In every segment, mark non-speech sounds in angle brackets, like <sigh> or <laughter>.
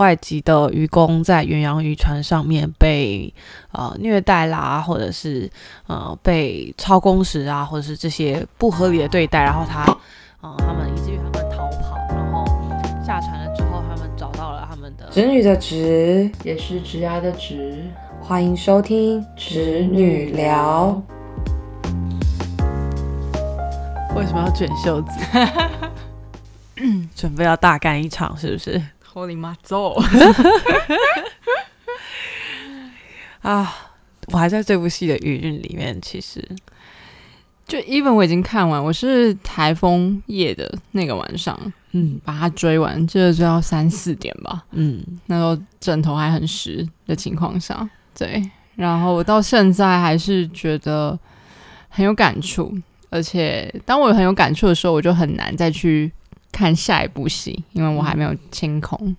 外籍的渔工在远洋渔船上面被呃虐待啦，或者是呃被超工时啊，或者是这些不合理的对待，然后他呃他们以至于他们逃跑，然后下船了之后，他们找到了他们的侄女的侄，也是侄牙的侄，欢迎收听侄女聊。为什么要卷袖子？<laughs> 准备要大干一场，是不是？Holy 妈走！<laughs> 啊，我还在这部戏的余韵里面，其实。就 even 我已经看完，我是台风夜的那个晚上，嗯。把它追完，这追到三四点吧，嗯，那时候枕头还很湿的情况下，对，然后我到现在还是觉得很有感触，而且当我很有感触的时候，我就很难再去看下一部戏，因为我还没有清空。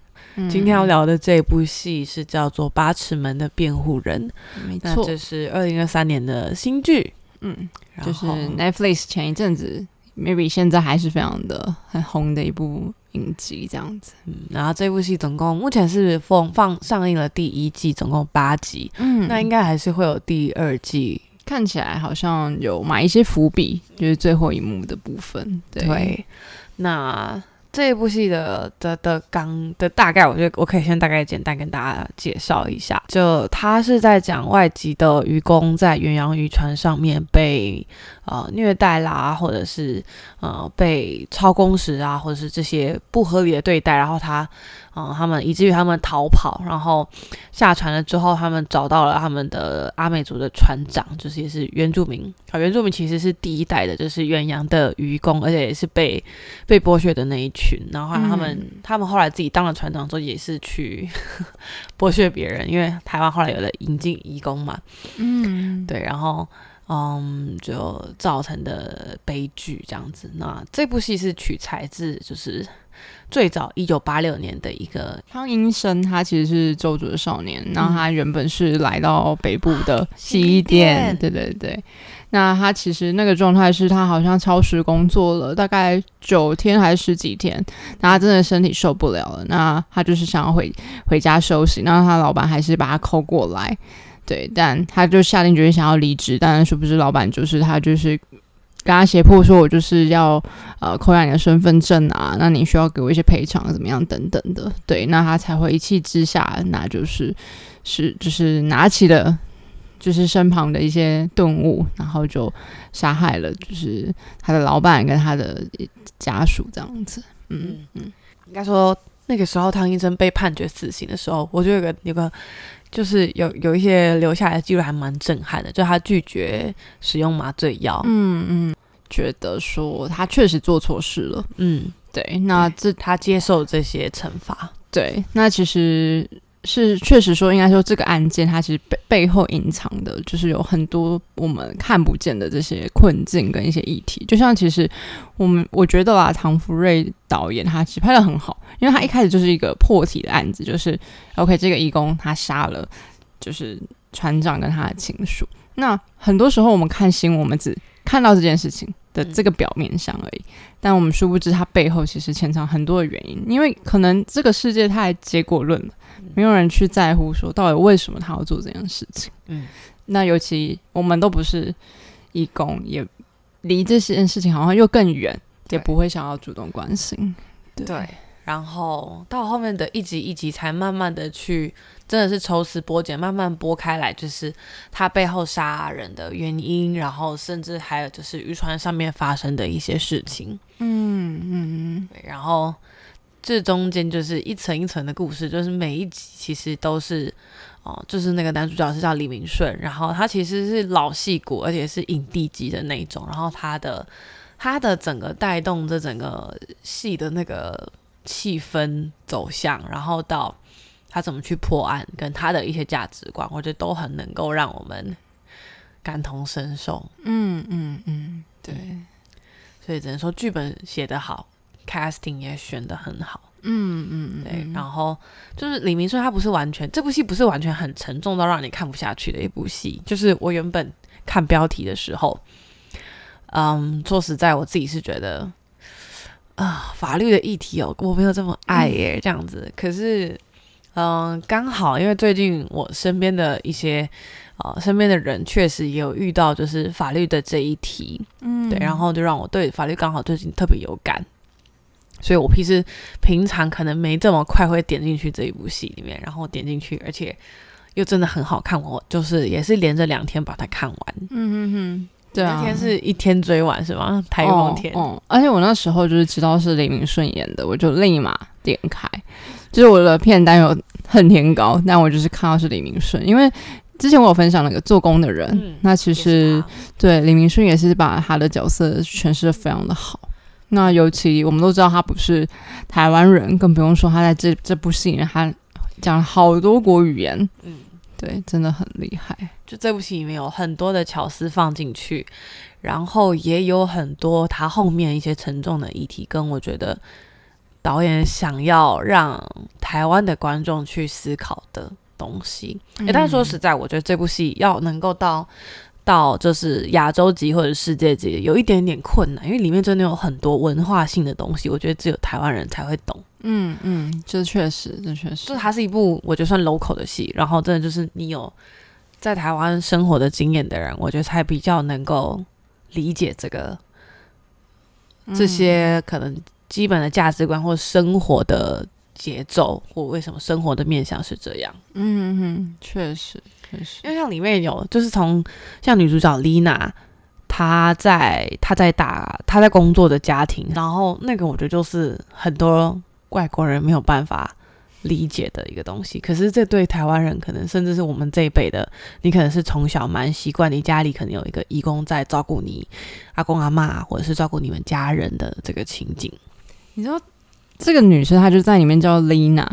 今天要聊的这部戏是叫做《八尺门的辩护人》，没错，这是二零二三年的新剧，嗯，就是 Netflix 前一阵子，maybe 现在还是非常的很红的一部影集，这样子。嗯，然后这部戏总共目前是放放上映了第一季，总共八集，嗯那应该还是会有第二季。看起来好像有埋一些伏笔，就是最后一幕的部分。对，对，那这一部戏的的的纲的大概，我觉得我可以先大概简单跟大家介绍一下。就他是在讲外籍的渔工在远洋渔船上面被呃虐待啦，或者是呃被超工时啊，或者是这些不合理的对待，然后他嗯、呃他们以至于他们逃跑，然后下船了之后，他们找到了他们的阿美族的船长，就是也是原住民啊、原住民其实是第一代的，就是远洋的渔工，而且也是被被剥削的那一群。然后他们、嗯他们后来自己当了船长之后，也是去 <laughs> 剥削别人，因为台湾后来有了引进移工嘛，嗯，对，然后嗯，就造成的悲剧这样子。那这部戏是取材自就是最早一九八六年的一个汤英生他其实是周族的少年，然后他原本是来到北部的洗衣店，对对对。那他其实那个状态是他好像超时工作了大概九天还是十几天，那他真的身体受不了了，那他就是想要回回家休息，那他老板还是把他扣过来，对，但他就下定决心想要离职，但是殊不知老板就是他就是跟他胁迫说，我就是要呃扣押你的身份证啊，那你需要给我一些赔偿，怎么样等等的，对，那他才会一气之下，那就是是就是拿起了就是身旁的一些顿物，然后就杀害了就是他的老板跟他的家属这样子，嗯嗯。应该说那个时候汤医生被判决死刑的时候，我就有个有个就是有有一些留下来的记录还蛮震撼的，就他拒绝使用麻醉药，嗯嗯，觉得说他确实做错事了，嗯，对，那这他接受这些惩罚，对，那其实是确实说，应该说这个案件它其实背背后隐藏的，就是有很多我们看不见的这些困境跟一些议题。就像其实我们我觉得啦，唐福瑞导演他其实拍的很好，因为他一开始就是一个破题的案子，就是 OK 这个义工他杀了就是船长跟他的亲属。那很多时候我们看新闻，我们只看到这件事情的这个表面上而已，但我们殊不知它背后其实潜藏很多的原因，因为可能这个世界太结果论了，没有人去在乎说到底为什么他要做这件事情。嗯，那尤其我们都不是义工，也离这件事情好像又更远，也不会想要主动关心。对，然后到后面的一集一集才慢慢的去，真的是抽丝剥茧，慢慢剥开来，就是他背后杀人的原因，然后甚至还有就是渔船上面发生的一些事情。嗯嗯对，然后这中间就是一层一层的故事，就是每一集其实都是哦、就是那个男主角是叫李明顺，然后他其实是老戏骨，而且是影帝级的那一种，然后他的他的整个带动这整个戏的那个气氛走向，然后到他怎么去破案，跟他的一些价值观，我觉得都很能够让我们感同身受。嗯嗯嗯，对，所以只能说剧本写得好，casting 也选得很好。嗯嗯对，然后就是李明顺，他不是完全这部戏不是完全很沉重到让你看不下去的一部戏。就是我原本看标题的时候，嗯，说实在，我自己是觉得啊、法律的议题哦，我没有这么爱耶，这样子。可是嗯，刚好因为最近我身边的一些呃身边的人确实也有遇到就是法律的这一题，嗯。对，然后就让我对法律刚好最近特别有感，所以我平时平常可能没这么快会点进去这一部戏里面，然后点进去，而且又真的很好看，我就是也是连着两天把它看完。嗯嗯嗯，对啊，那天是一天追完是吗？台风天。哦哦而且我那时候就是知道是李明顺演的，我就立马点开，就是我的片单有恨天高，但我就是看到是李明顺，因为之前我有分享那个做工的人，嗯那其实对李明顺也是把他的角色诠释的非常的好。那尤其我们都知道他不是台湾人，更不用说他在这这部戏里面他讲了好多国语言，嗯，对，真的很厉害。就这部戏里面有很多的巧思放进去，然后也有很多他后面一些沉重的议题，跟我觉得导演想要让台湾的观众去思考的东西。诶但是说实在，我觉得这部戏要能够到到就是亚洲级或者世界级，有一点点困难，因为里面真的有很多文化性的东西，我觉得只有台湾人才会懂。嗯嗯，这确实，这确实。就是它是一部我觉得算 local 的戏，然后真的就是你有在台湾生活的经验的人，我觉得才比较能够理解这个这些可能基本的价值观或生活的节奏，或为什么生活的面向是这样。嗯嗯，确实确实，因为像里面有，就是从像女主角丽娜，她在她在打她在工作的家庭，然后那个我觉得就是很多外国人没有办法理解的一个东西。可是这对台湾人，可能甚至是我们这一辈的，你可能是从小蛮习惯，你家里可能有一个义工在照顾你阿公阿妈，或者是照顾你们家人的这个情景。你说这个女生她就在里面叫 Lina，、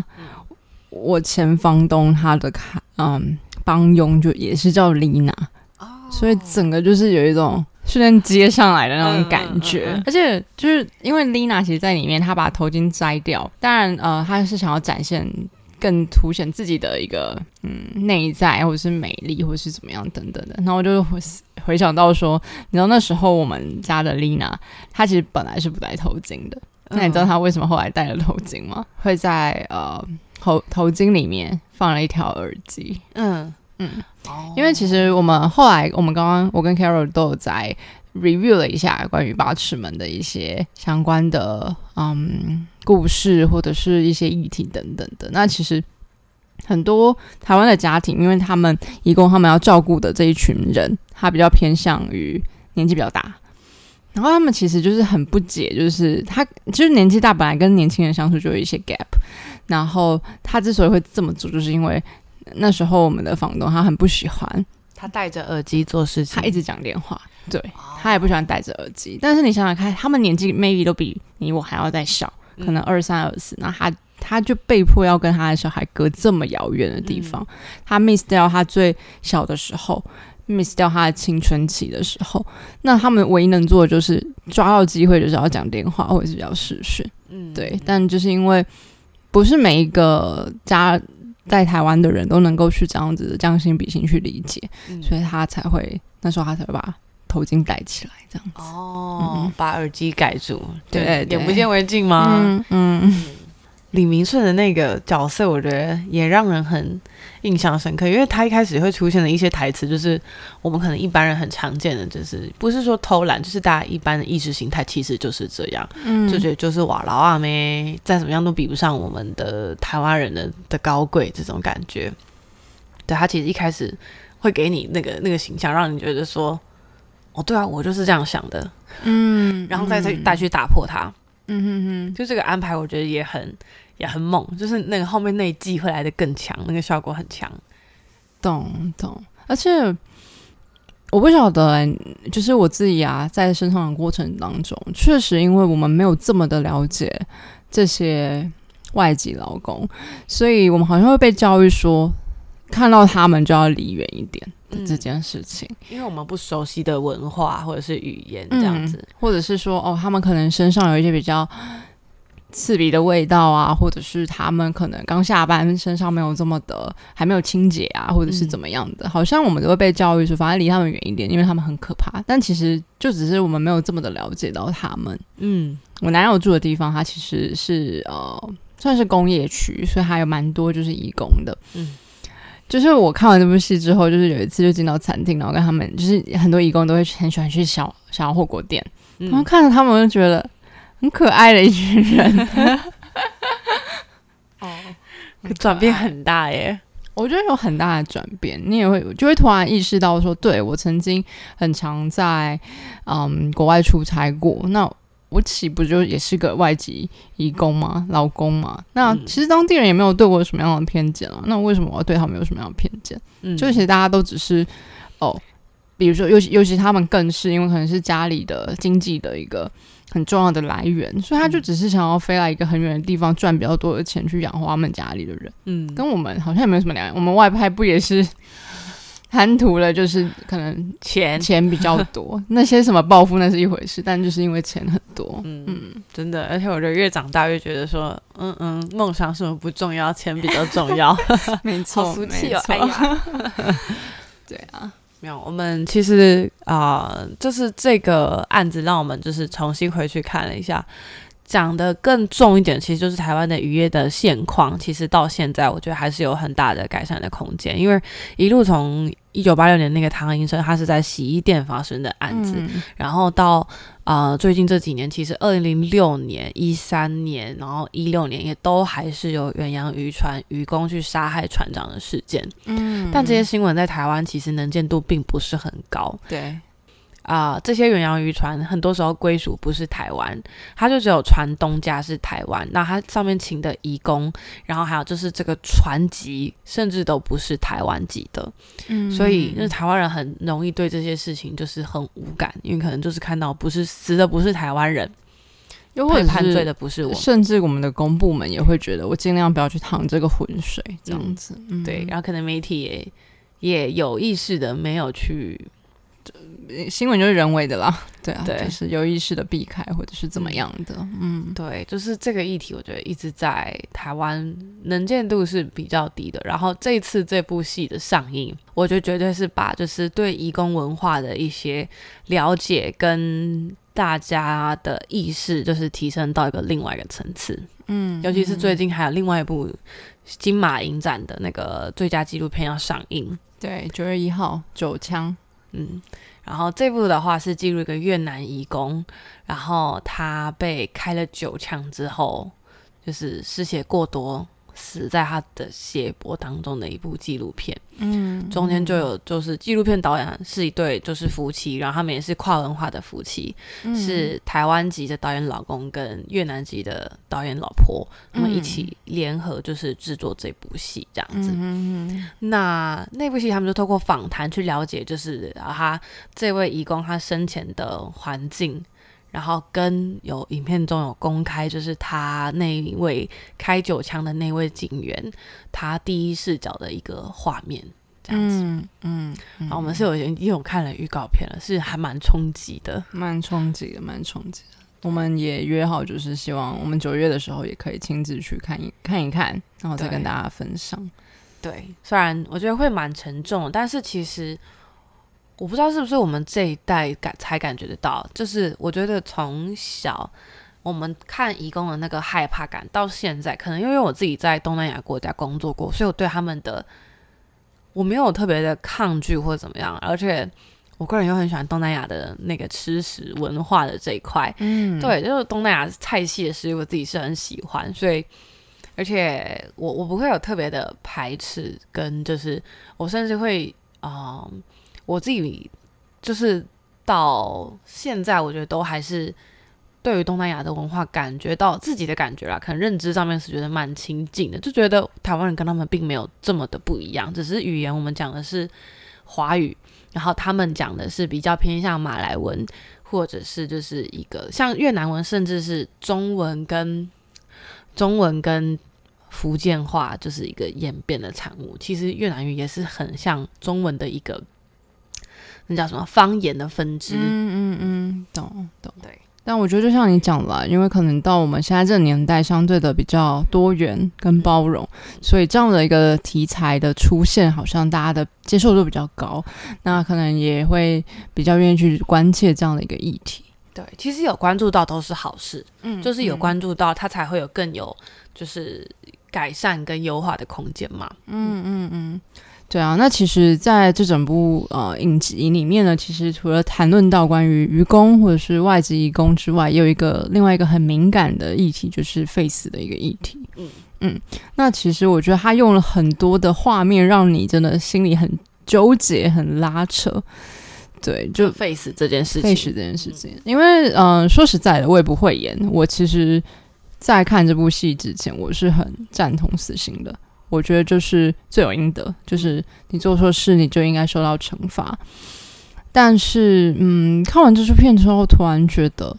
我前房东她的卡嗯帮佣就也是叫 Lina，、所以整个就是有一种瞬间接上来的那种感觉，嗯嗯嗯嗯而且就是因为 Lina 其实在里面她把头巾摘掉，当然呃她是想要展现。更凸显自己的一个嗯内在，或者是美丽，或者是怎么样等等的。然后我就回回想到说，你知道那时候我们家的 Lina，她其实本来是不戴头巾的，那你知道她为什么后来戴了头巾吗？会在呃头头巾里面放了一条耳机，嗯嗯，因为其实我们后来我们刚刚我跟 Carol 都有在 review 了一下关于八尺门的一些相关的嗯故事或者是一些议题等等的。那其实很多台湾的家庭，因为他们一共他们要照顾的这一群人，他比较偏向于年纪比较大。然后他们其实就是很不解，就是他就是年纪大，本来跟年轻人相处就有一些 gap。然后他之所以会这么做，就是因为那时候我们的房东他很不喜欢。他戴着耳机做事情，他一直讲电话，对他也不喜欢戴着耳机。但是你想想看，他们年纪 maybe 都比你我还要再小，可能二三二四，那他他就被迫要跟他的小孩隔这么遥远的地方，他 miss 掉他最小的时候。miss 掉他的青春期的时候，那他们唯一能做的就是抓到机会，就是要讲电话或者是要视讯。嗯对，但就是因为不是每一个家在台湾的人都能够去这样子将心比心去理解，嗯。所以他才会那时候他才会把头巾戴起来这样子。哦嗯，把耳机盖住，对对眼不见为净吗？嗯。嗯。李明顺的那个角色，我觉得也让人很印象深刻，因为他一开始会出现的一些台词，就是我们可能一般人很常见的，就是不是说偷懒，就是大家一般的意识形态其实就是这样，嗯。就觉得就是哇老阿妹，再怎么样都比不上我们的台湾人的的高贵这种感觉。对他其实一开始会给你那个那个形象，让你觉得说，哦对啊，我就是这样想的，嗯然后再再再去打破它。嗯哼哼，就这个安排，我觉得也很也很猛，就是那个后面那一季会来的更强，那个效果很强。懂懂，而且我不晓得、欸，就是我自己啊，在生长的过程当中，确实因为我们没有这么的了解这些外籍劳工，所以我们好像会被教育说，看到他们就要离远一点的这件事情。因为我们不熟悉的文化或者是语言这样子，或者是说哦，他们可能身上有一些比较刺鼻的味道啊，或者是他们可能刚下班，身上没有这么的还没有清洁啊，或者是怎么样的，好像我们都会被教育说，反正离他们远一点，因为他们很可怕。但其实就只是我们没有这么的了解到他们。嗯我男友住的地方，他其实是呃算是工业区，所以还有蛮多就是义工的。嗯，就是我看完这部戏之后，就是有一次就进到餐厅，然后跟他们，就是很多义工都会很喜欢去小小火锅店，然后嗯，看着他们就觉得很可爱的一群人。<laughs> 哦，转变很大耶。我觉得有很大的转变，你也会就会突然意识到说，对我曾经很常在嗯国外出差过，那我岂不就也是个外籍移工吗？劳工吗？那嗯其实当地人也没有对我有什么样的偏见啊，那为什么我要对他们有什么样的偏见？嗯，就其实大家都只是哦，比如说尤其尤其他们更是因为可能是家里的经济的一个很重要的来源，所以他就只是想要飞来一个很远的地方赚比较多的钱去养活他们家里的人。嗯，跟我们好像也没有什么两样。我们外派不也是 <laughs> 贪图了，就是可能钱，钱比较多，<laughs> 那些什么暴富那是一回事，但就是因为钱很多。嗯嗯，真的，而且我觉得越长大越觉得说，嗯嗯，梦想什么不重要，钱比较重要。<laughs> 没错，好俗气哦，没错哎呀。对啊，没有，我们其实啊、就是这个案子让我们就是重新回去看了一下，讲的更重一点，其实就是台湾的渔业的现况。其实到现在，我觉得还是有很大的改善的空间，因为一路从一九八六年那个唐医生，他是在洗衣店发生的案子，嗯。然后到呃最近这几年，其实二零零六年、一三年，然后一六年也都还是有远洋渔船渔工去杀害船长的事件，嗯。但这些新闻在台湾其实能见度并不是很高。对，啊、这些远洋渔船很多时候归属不是台湾，它就只有船东家是台湾，那它上面请的移工，然后还有就是这个船籍，甚至都不是台湾籍的。嗯所以，那台湾人很容易对这些事情就是很无感，因为可能就是看到不是死的不是台湾人，又或者被判罪是的不是我，甚至我们的公部门也会觉得，我尽量不要去趟这个浑水，这样子。嗯对，然后可能媒体也也有意识的没有去，新闻就是人为的啦，对啊，对就是有意识的避开或者是怎么样的，嗯，对，就是这个议题，我觉得一直在台湾能见度是比较低的。然后这次这部戏的上映，我觉得绝对是把就是对移工文化的一些了解跟大家的意识，就是提升到一个另外一个层次。嗯尤其是最近还有另外一部金马影展的那个最佳纪录片要上映，对九月一号九枪，嗯，然后这部的话是记录一个越南移工，然后他被开了九枪之后，就是失血过多死在他的血泊当中的一部纪录片。嗯中间就有就是纪录片导演是一对就是夫妻，然后他们也是跨文化的夫妻，嗯是台湾籍的导演老公跟越南籍的导演老婆，他们一起联合就是制作这部戏这样子。那那部戏他们就透过访谈去了解，就是啊他这位义工他生前的环境。然后跟有影片中有公开，就是他那一位开九枪的那位警员，他第一视角的一个画面，这样子。嗯嗯，然后我们是有已经有看了预告片了，是还蛮冲击的。蛮冲击的，蛮冲击的。我们也约好，就是希望我们九月的时候也可以亲自去看一看一看，然后再跟大家分享。对，虽然我觉得会蛮沉重，但是其实我不知道是不是我们这一代感才感觉得到，就是我觉得从小我们看义工的那个害怕感，到现在可能因为我自己在东南亚国家工作过，所以我对他们的我没有特别的抗拒或怎么样，而且我个人又很喜欢东南亚的那个吃食文化的这一块，嗯，对，就是东南亚菜系的食物，我自己是很喜欢，所以而且我我不会有特别的排斥，跟就是我甚至会，嗯，我自己就是到现在，我觉得都还是对于东南亚的文化感觉到自己的感觉啦，可能认知上面是觉得蛮亲近的，就觉得台湾人跟他们并没有这么的不一样，只是语言我们讲的是华语，然后他们讲的是比较偏向马来文。或者是就是一个像越南文，甚至是中文跟中文跟福建话，就是一个演变的产物。其实越南语也是很像中文的一个那叫什么方言的分支。嗯嗯嗯，懂懂。对，但我觉得就像你讲了，因为可能到我们现在这个年代，相对的比较多元跟包容，所以这样的一个题材的出现，好像大家的接受度比较高，那可能也会比较愿意去关切这样的一个议题。对，其实有关注到都是好事，嗯就是有关注到，它才会有更有就是改善跟优化的空间嘛。嗯嗯嗯，对啊，那其实在这整部呃影集里面呢，其实除了谈论到关于愚公或者是外籍移工之外，也有一个另外一个很敏感的议题，就是废死的一个议题。嗯嗯，那其实我觉得他用了很多的画面，让你真的心里很纠结、很拉扯。对，就就 face 这件事情，废死这件事情，因为嗯、呃说实在的，我也不会演。我其实，在看这部戏之前，我是很赞同死刑的。我觉得就是罪有应得，就是你做错事，你就应该受到惩罚。但是，嗯，看完这出片之后，突然觉得，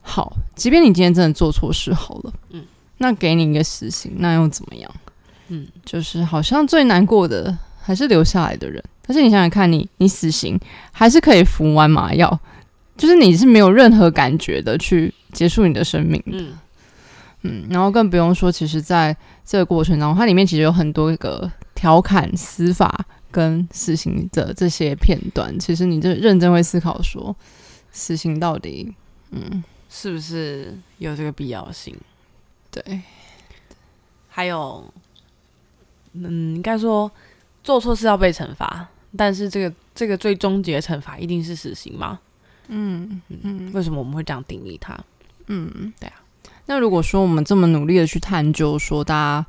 好，即便你今天真的做错事，好了，嗯，那给你一个死刑，那又怎么样？嗯，就是好像最难过的还是留下来的人。但是你想想看你，你死刑还是可以服完麻药，就是你是没有任何感觉的去结束你的生命的。嗯嗯，然后更不用说，其实在这个过程当中，它里面其实有很多个调侃司法跟死刑的这些片段。其实你就认真会思考说，死刑到底，嗯，是不是有这个必要性？对，还有，嗯，应该说做错事要被惩罚，但是这个这个最终结惩罚一定是死刑吗？嗯嗯为什么我们会这样定义它？嗯，对啊。那如果说我们这么努力的去探究，说大家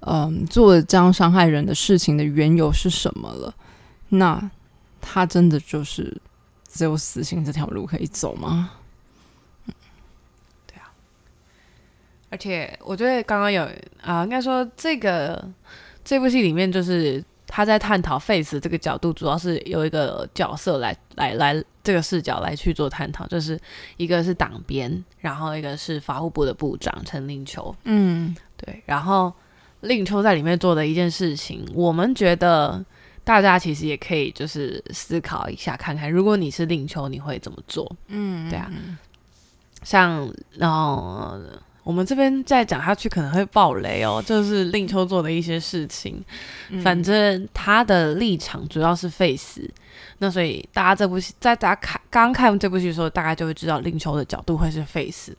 嗯做这样伤害人的事情的缘由是什么了，那他真的就是只有死刑这条路可以走吗？对啊而且我觉得刚刚有啊、应该说这个这部戏里面就是他在探讨 face 这个角度，主要是有一个角色来来来这个视角来去做探讨，就是一个是党鞭，然后一个是法务部的部长陈令秋，嗯。对，然后令秋在里面做的一件事情，我们觉得大家其实也可以就是思考一下，看看如果你是令秋，你会怎么做？嗯，对啊，像呃，我们这边再讲下去可能会爆雷哦，就是令秋做的一些事情。嗯反正他的立场主要是 face，那所以大家这部戏在大家看刚看这部戏的时候，大概就会知道令秋的角度会是 face，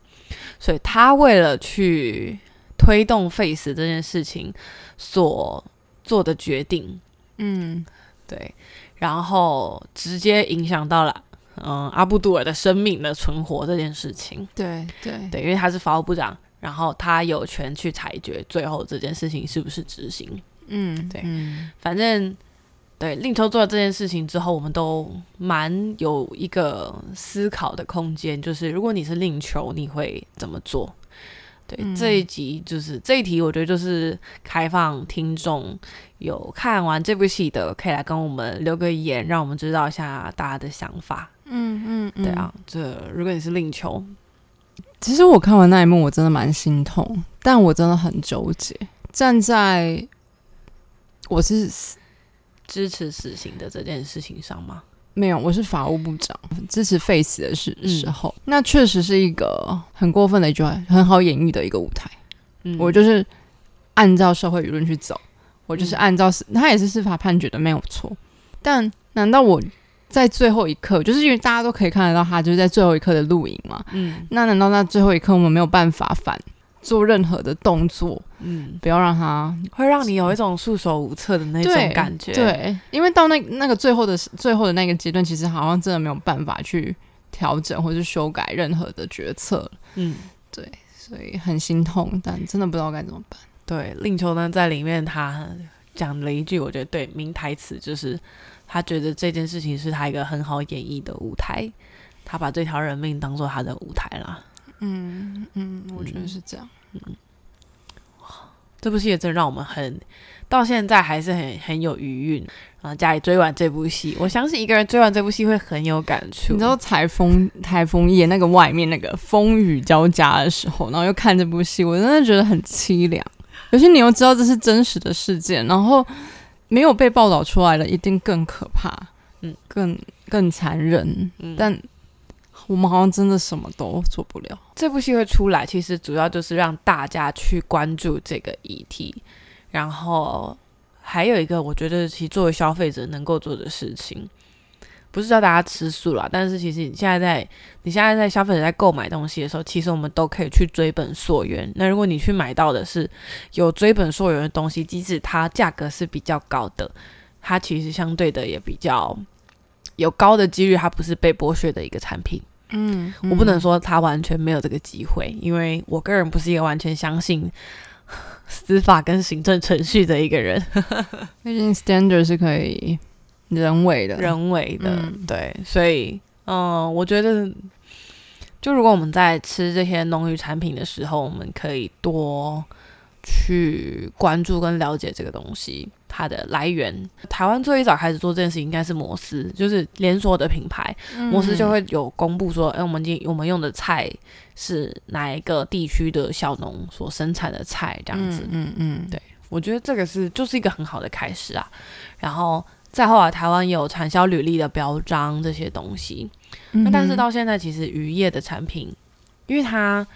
所以他为了去推动 face 这件事情所做的决定，嗯对，然后直接影响到了嗯阿布杜尔的生命的存活这件事情。对对对，因为他是法务部长，然后他有权去裁决最后这件事情是不是执行。嗯对嗯反正对令秋做了这件事情之后，我们都蛮有一个思考的空间，就是如果你是令秋，你会怎么做？对，嗯这一集就是这一题，我觉得就是开放听众有看完这部戏的，可以来跟我们留个言，让我们知道一下大家的想法。嗯嗯，对啊，这如果你是令秋，其实我看完那一幕，我真的蛮心痛，但我真的很纠结。站在我是支持死刑的这件事情上吗？没有，我是法务部长，支持 face 的时嗯时候，那确实是一个很过分的一句话，很好演绎的一个舞台。嗯我就是按照社会舆论去走，我就是嗯按照司，他也是司法判决的，没有错。但难道我在最后一刻，就是因为大家都可以看得到他就是在最后一刻的录影嘛？嗯那难道那最后一刻我们没有办法反做任何的动作，嗯，不要让他会让你有一种束手无策的那种感觉。，对，因为到那那个最后的最后的那个阶段，其实好像真的没有办法去调整或是修改任何的决策嗯，对，所以很心痛，但真的不知道该怎么办。对。令秋呢，在里面他讲了一句，我觉得对名台词，就是他觉得这件事情是他一个很好演绎的舞台，他把这条人命当做他的舞台啦。嗯嗯，我觉得嗯是这样。嗯这部戏也真的让我们很到现在还是很很有余韵然后！家里追完这部戏，我相信一个人追完这部戏会很有感触。你知道台风台风夜那个外面那个风雨交加的时候，然后又看这部戏，我真的觉得很凄凉。可是你又知道这是真实的事件，然后没有被报道出来的，一定更可怕，嗯，更更残忍。嗯但我们好像真的什么都做不了。这部戏会出来，其实主要就是让大家去关注这个议题，然后还有一个，我觉得其实作为消费者能够做的事情，不是叫大家吃素啦，但是其实你现在在你现在在消费者在购买东西的时候，其实我们都可以去追本溯源。那如果你去买到的是有追本溯源的东西，即使它价格是比较高的，它其实相对的也比较有高的几率，它不是被剥削的一个产品。嗯，我不能说它完全没有这个机会，因为我个人不是一个完全相信 <laughs> 司法跟行政程序的一个人，毕竟 standard 是可以人为的，人为的，嗯对，所以，嗯，我觉得，就如果我们在吃这些农渔产品的时候，我们可以多去关注跟了解这个东西它的来源。台湾最早开始做这件事情应该是摩斯，就是连锁的品牌，摩斯就会有公布说，哎、我们今我们用的菜是哪一个地区的小农所生产的菜，这样子。嗯嗯，对我觉得这个是就是一个很好的开始啊。然后再后来，台湾有产销履历的标章这些东西，嗯那但是到现在，其实渔业的产品，因为它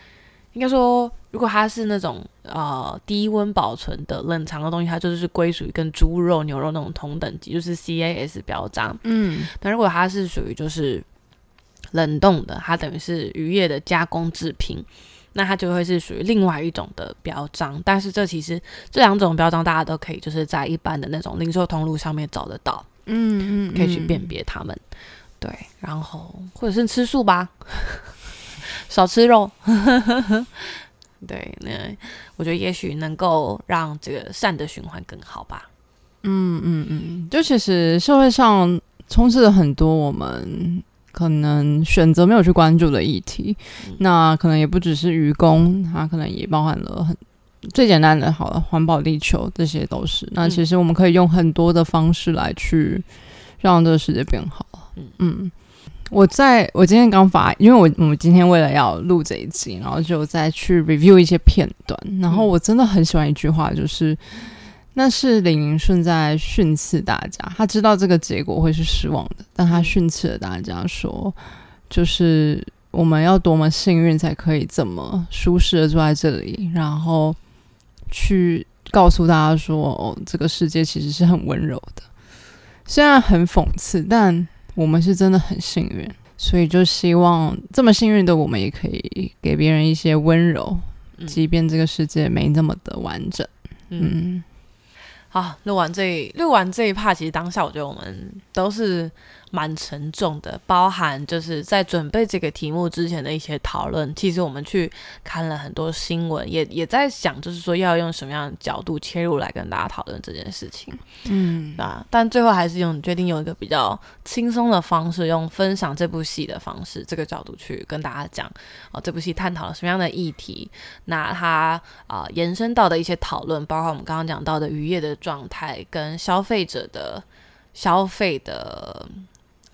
应该说，如果它是那种呃低温保存的冷藏的东西，它就是归属于跟猪肉、牛肉那种同等级，就是 CAS 标章。嗯。但如果它是属于就是冷冻的，它等于是渔业的加工制品，那它就会是属于另外一种的标章。但是这其实这两种标章大家都可以就是在一般的那种零售通路上面找得到，嗯嗯，可以去辨别它们。对，然后或者是吃素吧，<laughs> 少吃肉。<laughs> 对，那我觉得也许能够让这个善的循环更好吧。嗯嗯嗯，就其实社会上充斥了很多我们可能选择没有去关注的议题，嗯那可能也不只是愚公，它可能也包含了很最简单的，好了，环保地球这些都是。那嗯其实我们可以用很多的方式来去让这个世界变好。嗯嗯。我在我今天刚发，因为我我们今天为了要录这一集，然后就再去 review 一些片段，然后嗯我真的很喜欢一句话，就是那是李明顺在训斥大家，他知道这个结果会是失望的，但他训斥了大家说，就是我们要多么幸运才可以这么舒适的坐在这里，然后去告诉大家说，哦，这个世界其实是很温柔的，虽然很讽刺，但我们是真的很幸运，所以就希望这么幸运的我们也可以给别人一些温柔，嗯即便这个世界没那么的完整。嗯。嗯好，录完这一录完这一趴其实当下我觉得我们都是蛮沉重的，包含就是在准备这个题目之前的一些讨论。其实我们去看了很多新闻，也也在想，就是说要用什么样的角度切入来跟大家讨论这件事情。嗯啊，但最后还是用决定用一个比较轻松的方式，用分享这部戏的方式，这个角度去跟大家讲哦，这部戏探讨了什么样的议题，那它啊、延伸到的一些讨论，包括我们刚刚讲到的渔业的状态跟消费者的消费的。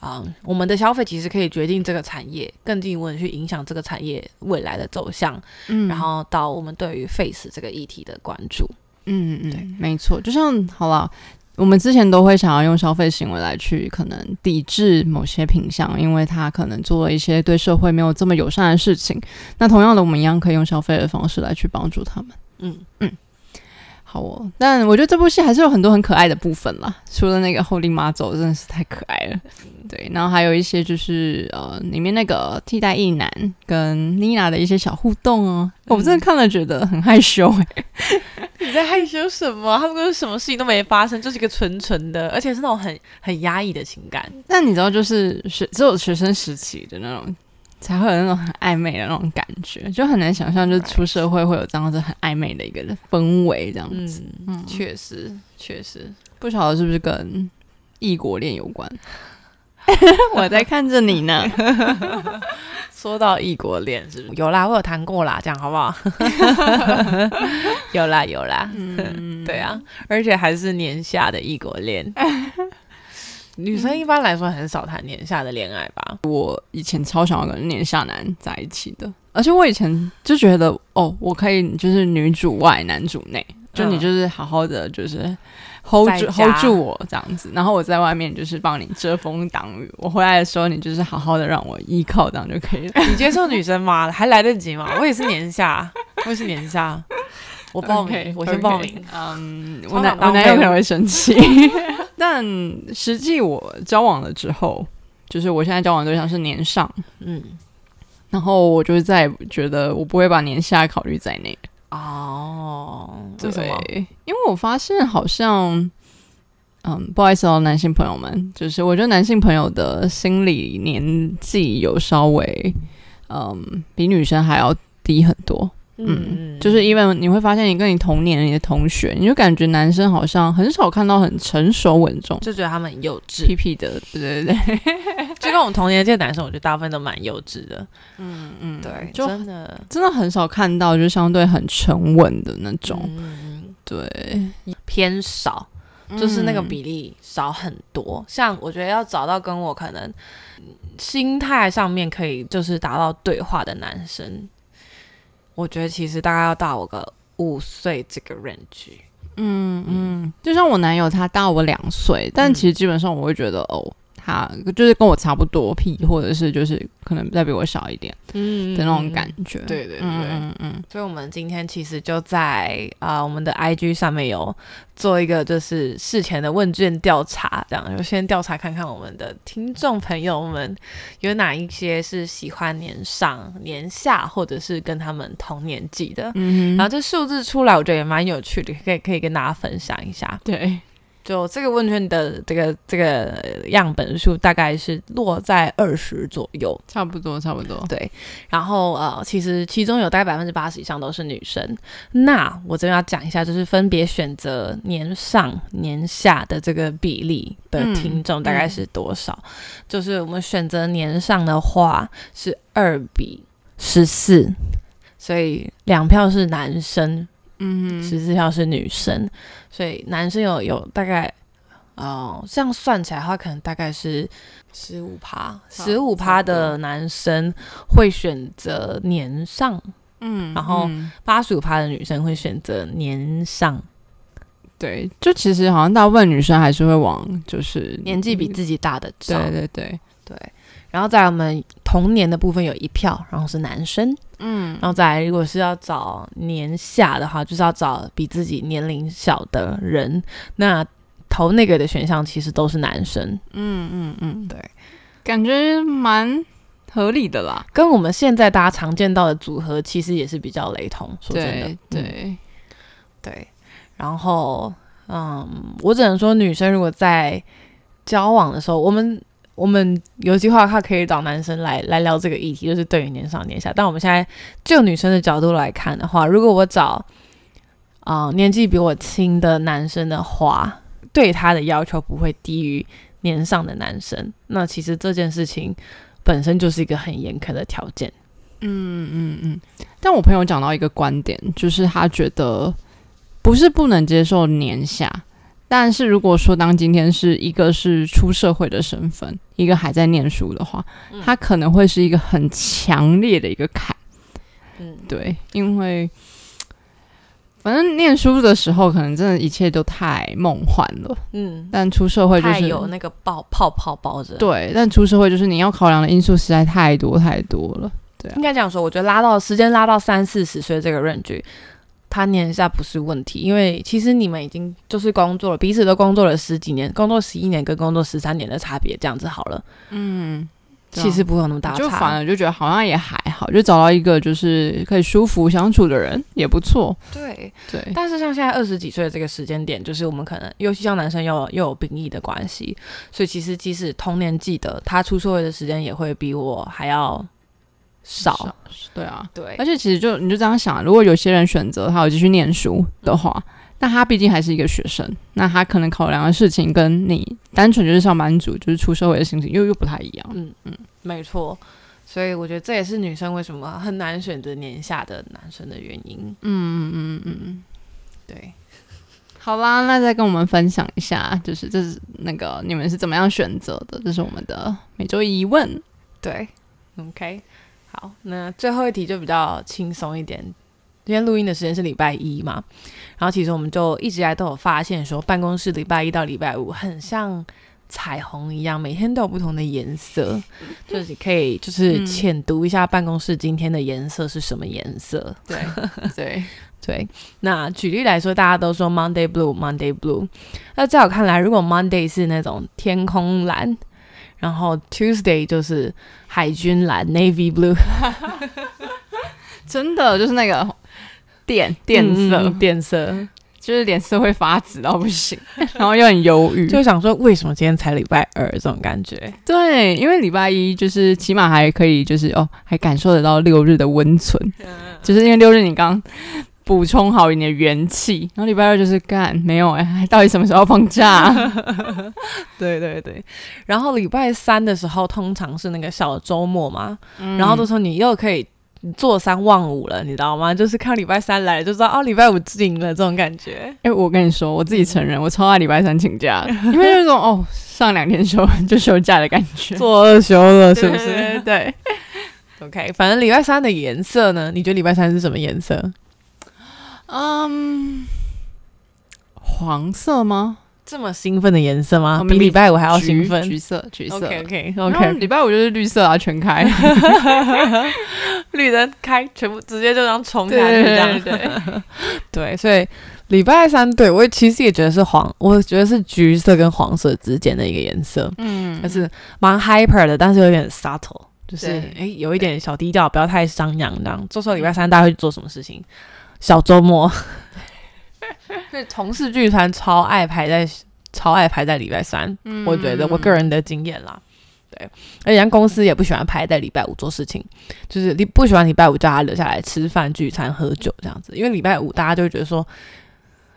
啊、我们的消费其实可以决定这个产业，更进一步的去影响这个产业未来的走向，嗯然后到我们对于 face 这个议题的关注。嗯嗯，没错，就像好了。我们之前都会想要用消费行为来去可能抵制某些品相，因为他可能做了一些对社会没有这么友善的事情。那同样的，我们一样可以用消费的方式来去帮助他们。嗯嗯好哦，但我觉得这部戏还是有很多很可爱的部分啦，除了那个后令马走真的是太可爱了，对，然后还有一些就是呃里面那个替代役男跟妮娜的一些小互动哦，我真的看了觉得很害羞哎、<laughs> 你在害羞什么？他们跟什么事情都没发生，就是一个纯纯的，而且是那种很很压抑的情感。但你知道，就是学只有学生时期的那种，才会有那种很暧昧的那种感觉，就很难想象，就是出社会会有这样子很暧昧的一个氛围，这样子。嗯，确实确实。不晓得是不是跟异国恋有关？<laughs> 我在看着你呢。<laughs> 说到异国恋，是不是有啦？我有谈过啦，这样好不好？<laughs> 有啦有啦，嗯，对啊，而且还是年下的异国恋。女生一般来说很少谈年下的恋爱吧？我以前超想要跟年下男在一起的，而且我以前就觉得，哦，我可以就是女主外男主内，就你嗯就是好好的就是 hold 住 hold 住我这样子，然后我在外面就是帮你遮风挡雨，我回来的时候你就是好好的让我依靠，这样就可以了。你接受女生吗？还来得及吗？我也是年下，我也是年下。<laughs> 我报名我先报名。嗯，超我男我男友可能会生气，<laughs> <laughs> 但实际我交往了之后，就是我现在交往对象是年上，嗯，然后我就再也觉得我不会把年下考虑在内。哦，对为什么？因为我发现好像，嗯，不好意思哦，男性朋友们，就是我觉得男性朋友的心理年纪有稍微，嗯，比女生还要低很多。嗯，就是因为你会发现，你跟你同年的你的同学，你就感觉男生好像很少看到很成熟稳重、就觉得他们很幼稚，屁屁的，对对对，<laughs> 就跟我们同年纪的男生，我觉得大部分都蛮幼稚的。嗯嗯，对，就真的真的很少看到，就相对很沉稳的那种，嗯对，偏少，就是那个嗯。比例少很多。像我觉得要找到跟我可能嗯心态上面可以就是达到对话的男生，我觉得其实大概要大我个五岁这个 range。嗯嗯，就像我男友，他大我两岁，但其实基本上我会觉得，哦，他就是跟我差不多屁，或者是就是可能再比我小一点嗯的那种感觉。对对对。嗯嗯嗯所以，我们今天其实就在啊、我们的 IG 上面有做一个就是事前的问卷调查，这样就先调查看看我们的听众朋友们有哪一些是喜欢年上、年下，或者是跟他们同年纪的。嗯哼，然后这数字出来，我觉得也蛮有趣的，可以可以跟大家分享一下。对，就这个问卷的这个这个样本数大概是落在二十左右，差不多差不多。对，然后呃，其实其中有大概百分之八十以上都是女生。那我这边要讲一下，就是分别选择年上、年下的这个比例的嗯听众大概是多少？就是我们选择年上的话是二比十四，所以两票是男生，嗯哼，十四票是女生，所以男生有有大概。哦，这样算起来的话，可能大概是十五趴，差十五趴的男生会选择年上，嗯然后嗯。八十五趴的女生会选择年上，对，就其实好像大部分女生还是会往就是年纪比自己大的找。对对对，对然后在我们童年的部分有一票，然后是男生，嗯。然后再来如果是要找年下的话，就是要找比自己年龄小的人，那投那个的选项其实都是男生，嗯嗯嗯，对，感觉蛮合理的啦。跟我们现在大家常见到的组合其实也是比较雷同。说真的，对嗯对，对，然后嗯，我只能说，女生如果在交往的时候，我们我们有计划的话，可以找男生来来聊这个议题，就是对于年上年下。但我们现在就女生的角度来看的话，如果我找啊、年纪比我轻的男生的话，对他的要求不会低于年上的男生，那其实这件事情本身就是一个很严苛的条件。嗯嗯嗯。但我朋友讲到一个观点，就是他觉得不是不能接受年下，但是如果说当今天是一个是出社会的身份，一个还在念书的话，嗯他可能会是一个很强烈的一个坎。嗯，对，因为反正念书的时候，可能真的一切都太梦幻了，嗯，但出社会就是太有那个爆泡泡包着。对，但出社会就是你要考量的因素实在太多太多了。对应该这样说，我觉得拉到时间拉到三四十岁这个 range，他年下不是问题，因为其实你们已经就是工作了，彼此都工作了十几年，工作十一年跟工作十三年的差别，这样子好了，嗯，其实不会有那么大差就反差。而就觉得好像也还好，就找到一个就是可以舒服相处的人也不错。对，对，但是像现在二十几岁的这个时间点，就是我们可能，尤其像男生又有又有兵役的关系，所以其实即使同年纪的，他出社会的时间也会比我还要少。对啊。对而且其实就你就这样想，如果有些人选择他有继续念书的话，那他毕竟还是一个学生，那他可能考量的事情跟你单纯就是上班族，就是出社会的心情又又不太一样。嗯嗯，没错。所以我觉得这也是女生为什么很难选择年下的男生的原因。嗯嗯嗯嗯嗯。对，好啦，那再跟我们分享一下，就是这是那个你们是怎么样选择的？这是我们的每周疑问。对，OK，好，那最后一题就比较轻松一点。今天录音的时间是礼拜一嘛，然后其实我们就一直以来都有发现说，办公室礼拜一到礼拜五很像彩虹一样，每天都有不同的颜色，<laughs> 就是你可以就是嗯浅读一下办公室今天的颜色是什么颜色。对 <laughs> 对，对，那举例来说，大家都说 Monday Blue，Monday Blue。那在我看来，如果 Monday 是那种天空蓝，然后 Tuesday 就是海军蓝 Navy Blue <laughs> 真的就是那个电电色，嗯电色，就是脸色会发紫到不行，<laughs> 然后又很忧郁。就想说为什么今天才礼拜二这种感觉。对，因为礼拜一就是起码还可以，就是哦，还感受得到六日的温存，就是因为六日你刚补充好你的元气，然后礼拜二就是干没有哎、到底什么时候放假、<laughs> 对对对，然后礼拜三的时候通常是那个小周末嘛，嗯然后这时候你又可以坐三望五了，你知道吗？就是看礼拜三来就知道哦，礼拜五进了这种感觉。哎、我跟你说，我自己承认，我超爱礼拜三请假，<laughs> 因为那种哦，上两天休就休假的感觉。做二休了是不对是对，？OK，反正礼拜三的颜色呢？你觉得礼拜三是什么颜色？嗯，黄色吗？这么兴奋的颜色吗？比礼拜五还要兴奋。橘色，橘色。OK OK OK，礼拜五就是绿色啊，全开。<laughs> 绿灯开，全部直接就这样冲下去，这样对对 <laughs> 对，所以礼拜三对我其实也觉得是黄，我觉得是橘色跟黄色之间的一个颜色，嗯但是蛮 hyper 的，但是有点 subtle，就是对诶有一点小低调，不要太张扬这样。这时候礼拜三大家会做什么事情？小周末，<laughs> 所以同事聚餐超爱排在超爱排在礼拜三，嗯。我觉得我个人的经验啦。对，而且像公司也不喜欢排在礼拜五做事情，就是你不喜欢礼拜五叫他留下来吃饭、聚餐、喝酒这样子，因为礼拜五大家就会觉得说，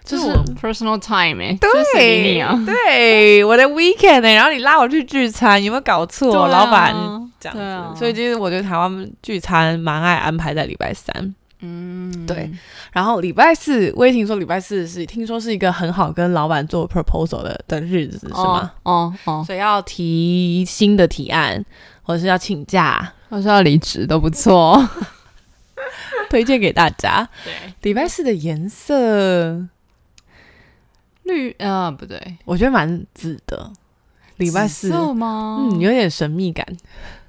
就是这是我 personal time 哎、欸，就是你啊？对，我的 weekend 呢、然后你拉我去聚餐，有没有搞错？老板这样子，啊。所以其实我觉得台湾聚餐蛮爱安排在礼拜三，嗯，对然后礼拜四，我也听说礼拜四是听说是一个很好跟老板做 proposal 的的日子，是吗？哦哦，所以要提新的提案，或者是要请假，或是要离职都不错。<laughs> 推荐给大家。对，礼拜四的颜色，绿啊不对，我觉得蛮紫的。礼拜四，色吗？嗯，有点神秘感。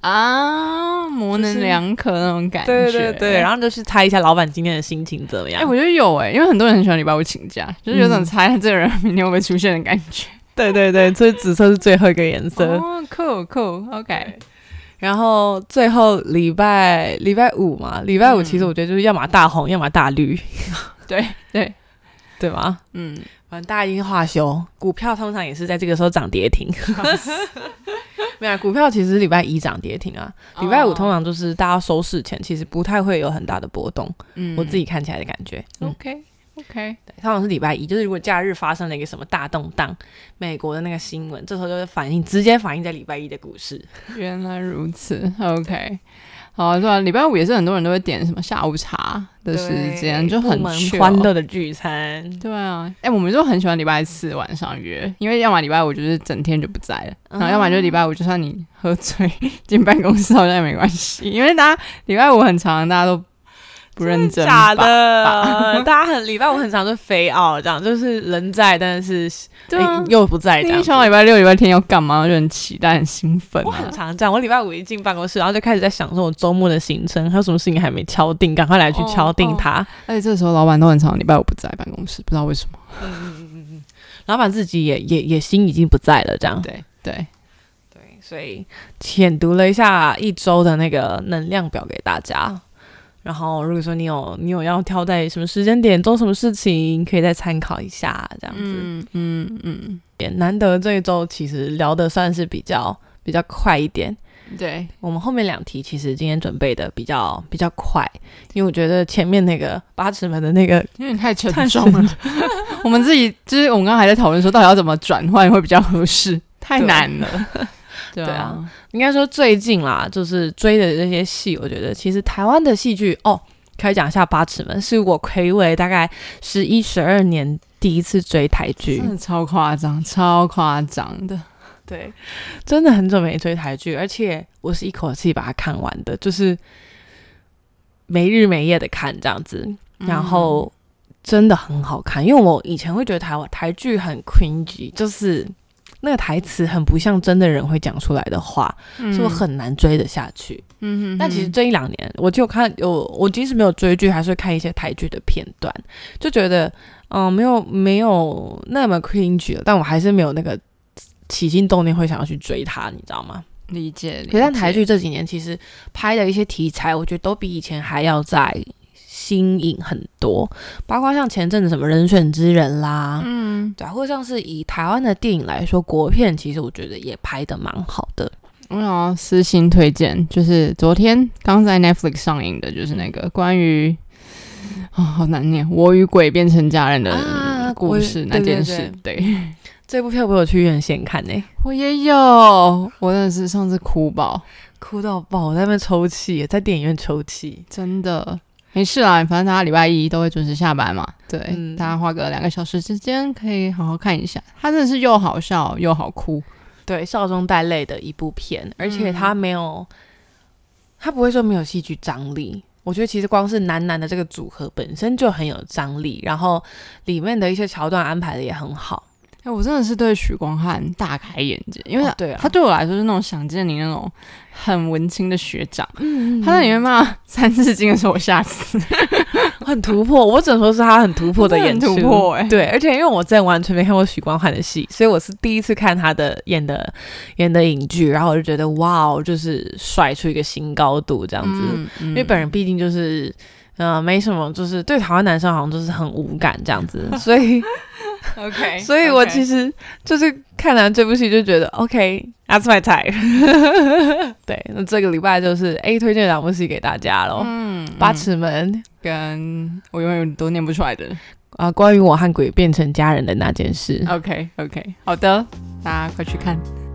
啊，模棱两可那种感觉。对对对，然后就是猜一下老板今天的心情怎么样。哎、我觉得有哎、因为很多人很喜欢礼拜五请假，就是有种嗯猜这个人明天会不会出现的感觉。对对对，所以紫色是最后一个颜色。哦，cool cool，OK，然后最后礼拜礼拜五嘛，礼拜五嗯其实我觉得就是要么大红，要么大绿，对对，<laughs> 对吧？嗯，反正大家已经化休，股票通常也是在这个时候涨跌停。<laughs> 没有啊，股票其实礼拜一涨跌停啊，礼拜五通常就是大家收市前其实不太会有很大的波动，嗯我自己看起来的感觉。嗯，OK OK，对，通常是礼拜一，就是如果假日发生了一个什么大动荡，美国的那个新闻，这时候就会反映直接反映在礼拜一的股市。原来如此，OK。好，对啊，礼拜五也是很多人都会点什么下午茶的时间，就很欢乐的聚餐。对啊，哎、我们就很喜欢礼拜四晚上约，因为要么礼拜五就是整天就不在了，然后要么就礼拜五，就算你喝醉 <laughs> 进办公室好像也没关系，因为大家礼拜五很长，大家都不认真假吧？的，<laughs> 大家很礼拜五很常就飞傲，这样就是人在，但是对啊诶，又不在这样想到礼拜六、礼拜天要干嘛，就很期待、很兴奋我啊很。常这样，我礼拜五一进办公室，然后就开始在想说我周末的行程，还有什么事情还没敲定，赶快来去敲定它。而且这时候老板都很常礼拜五不在办公室，不知道为什么。嗯嗯嗯嗯老板自己也也也心已经不在了，这样。对对，对，所以浅读了一下一周的那个能量表给大家。然后，如果说你有你有要挑在什么时间点做什么事情，可以再参考一下，这样子。嗯嗯嗯，也难得这一周其实聊的算是比较比较快一点。对，我们后面两题其实今天准备的比较比较快，因为我觉得前面那个八尺门的那个有点太沉太重了。<laughs> 我们自己就是我们刚刚还在讨论说，到底要怎么转换会比较合适，太难了。对对啊，应该说最近啦，就是追的这些戏，我觉得其实台湾的戏剧哦，可以讲一下八尺门，是我魁违大概十一十二年第一次追台剧。真，的超夸张，超夸张的。对，真的很久没追台剧，而且我是一口气把它看完的，就是没日没夜的看这样子，然后真的很好看，因为我以前会觉得台湾台剧很 cringy，就是那个台词很不像真的人会讲出来的话，嗯所以我很难追得下去。嗯哼但其实这一两年，我就看有我即使没有追剧，还是会看一些台剧的片段，就觉得嗯、没有没有那么 cringe 了，但我还是没有那个起心动念会想要去追他，你知道吗？理解。可是但台剧这几年其实拍的一些题材，我觉得都比以前还要在新颖很多，包括像前阵子什么人选之人啦，嗯，对啊，或者像是以台湾的电影来说，国片其实我觉得也拍的蛮好的。我想要私心推荐，就是昨天刚在 Netflix 上映的，就是那个关于啊、好难念，我与鬼变成家人的啊故事、我那件对对事。对这部片我有去院线看呢、我也有，我真的是上次哭爆，哭到爆，我在那边抽泣，在电影院抽泣。真的。没事啦，反正大家礼拜一都会准时下班嘛，对，嗯大家花个两个小时之间可以好好看一下，它真的是又好笑又好哭，对，笑中带泪的一部片，而且嗯它没有，它不会说没有戏剧张力。我觉得其实光是男男的这个组合本身就很有张力，然后里面的一些桥段安排的也很好。哎、我真的是对许光汉大开眼界，因为他,、哦对啊他对我来说是那种想见你那种很文青的学长。嗯他在里面骂《三字经》的时候，我吓死。<laughs> 很突破，我只能说是他很突破的演出，突破欸对，而且因为我真的完全没看过许光汉的戏，所以我是第一次看他的演的演的影剧，然后我就觉得哇哦，就是甩出一个新高度这样子。嗯嗯因为本人毕竟就是。呃，没什么，就是对台湾男生好像就是很无感这样子，所以，OK，<laughs> 所以我其实实就是看完这部戏就觉得 OK，that's、my type。<laughs> 对，那这个礼拜就是 A 推荐两部戏给大家喽，嗯八尺门》跟我永远都念不出来的。啊、关于我和鬼变成家人的那件事。OK OK，好的，大家快去看。